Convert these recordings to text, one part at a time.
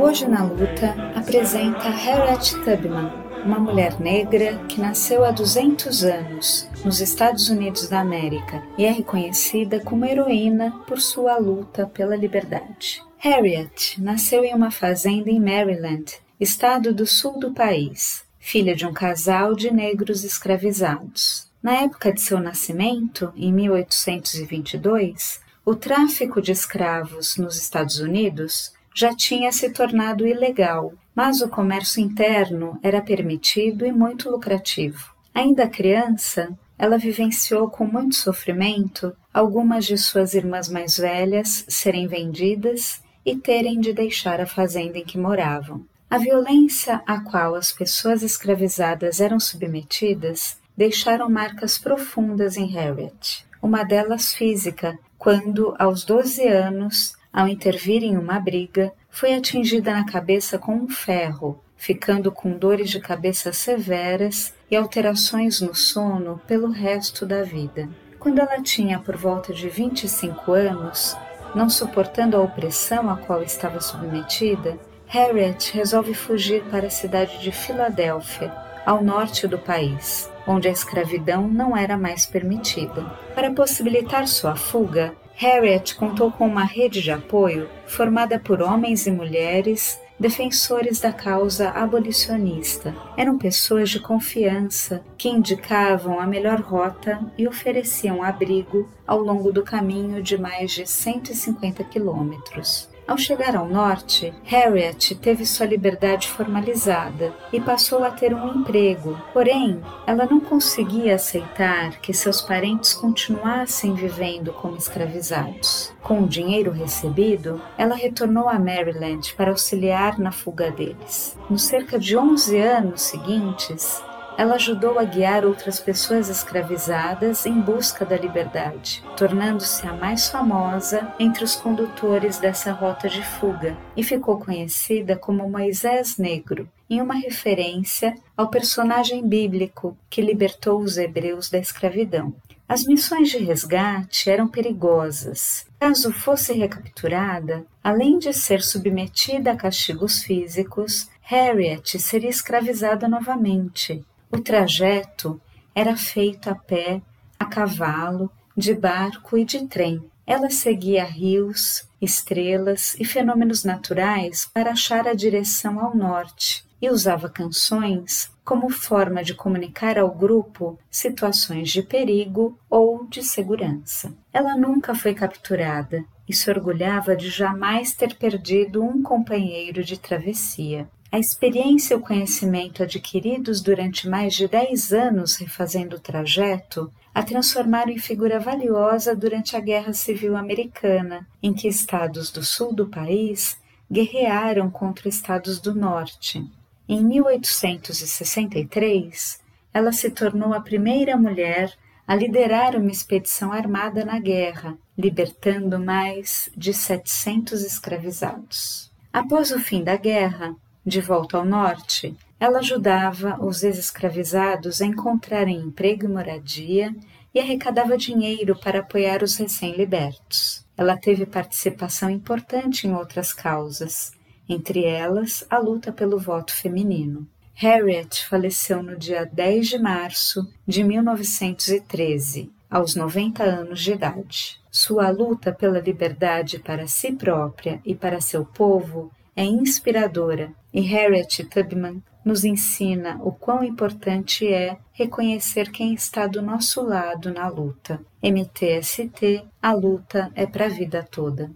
Hoje na Luta apresenta Harriet Tubman, uma mulher negra que nasceu há 200 anos nos Estados Unidos da América e é reconhecida como heroína por sua luta pela liberdade. Harriet nasceu em uma fazenda em Maryland, estado do sul do país, filha de um casal de negros escravizados. Na época de seu nascimento, em 1822, o tráfico de escravos nos Estados Unidos já tinha se tornado ilegal, mas o comércio interno era permitido e muito lucrativo. Ainda criança, ela vivenciou com muito sofrimento algumas de suas irmãs mais velhas serem vendidas e terem de deixar a fazenda em que moravam. A violência a qual as pessoas escravizadas eram submetidas deixaram marcas profundas em Harriet. Uma delas física, quando, aos 12 anos, ao intervir em uma briga, foi atingida na cabeça com um ferro, ficando com dores de cabeça severas e alterações no sono pelo resto da vida. Quando ela tinha por volta de 25 anos, não suportando a opressão a qual estava submetida, Harriet resolve fugir para a cidade de Filadélfia, ao norte do país, onde a escravidão não era mais permitida. Para possibilitar sua fuga, Harriet contou com uma rede de apoio formada por homens e mulheres defensores da causa abolicionista. Eram pessoas de confiança que indicavam a melhor rota e ofereciam abrigo ao longo do caminho de mais de 150 quilômetros. Ao chegar ao norte, Harriet teve sua liberdade formalizada e passou a ter um emprego. Porém, ela não conseguia aceitar que seus parentes continuassem vivendo como escravizados. Com o dinheiro recebido, ela retornou a Maryland para auxiliar na fuga deles. Nos cerca de 11 anos seguintes, ela ajudou a guiar outras pessoas escravizadas em busca da liberdade, tornando-se a mais famosa entre os condutores dessa rota de fuga e ficou conhecida como Moisés Negro, em uma referência ao personagem bíblico que libertou os hebreus da escravidão. As missões de resgate eram perigosas. Caso fosse recapturada, além de ser submetida a castigos físicos, Harriet seria escravizada novamente o trajeto era feito a pé, a cavalo, de barco e de trem. Ela seguia rios, estrelas e fenômenos naturais para achar a direção ao norte e usava canções como forma de comunicar ao grupo situações de perigo ou de segurança. Ela nunca foi capturada e se orgulhava de jamais ter perdido um companheiro de travessia. A experiência e o conhecimento adquiridos durante mais de dez anos refazendo o trajeto a transformaram em figura valiosa durante a Guerra Civil Americana, em que estados do sul do país guerrearam contra estados do norte. Em 1863, ela se tornou a primeira mulher a liderar uma expedição armada na guerra, libertando mais de 700 escravizados. Após o fim da guerra, de volta ao norte, ela ajudava os ex-escravizados a encontrarem emprego e moradia e arrecadava dinheiro para apoiar os recém-libertos. Ela teve participação importante em outras causas, entre elas a luta pelo voto feminino. Harriet faleceu no dia 10 de março de 1913, aos 90 anos de idade. Sua luta pela liberdade para si própria e para seu povo é inspiradora e Harriet Tubman nos ensina o quão importante é reconhecer quem está do nosso lado na luta. MTST, a luta é para a vida toda.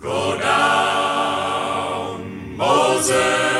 Go down, Moses.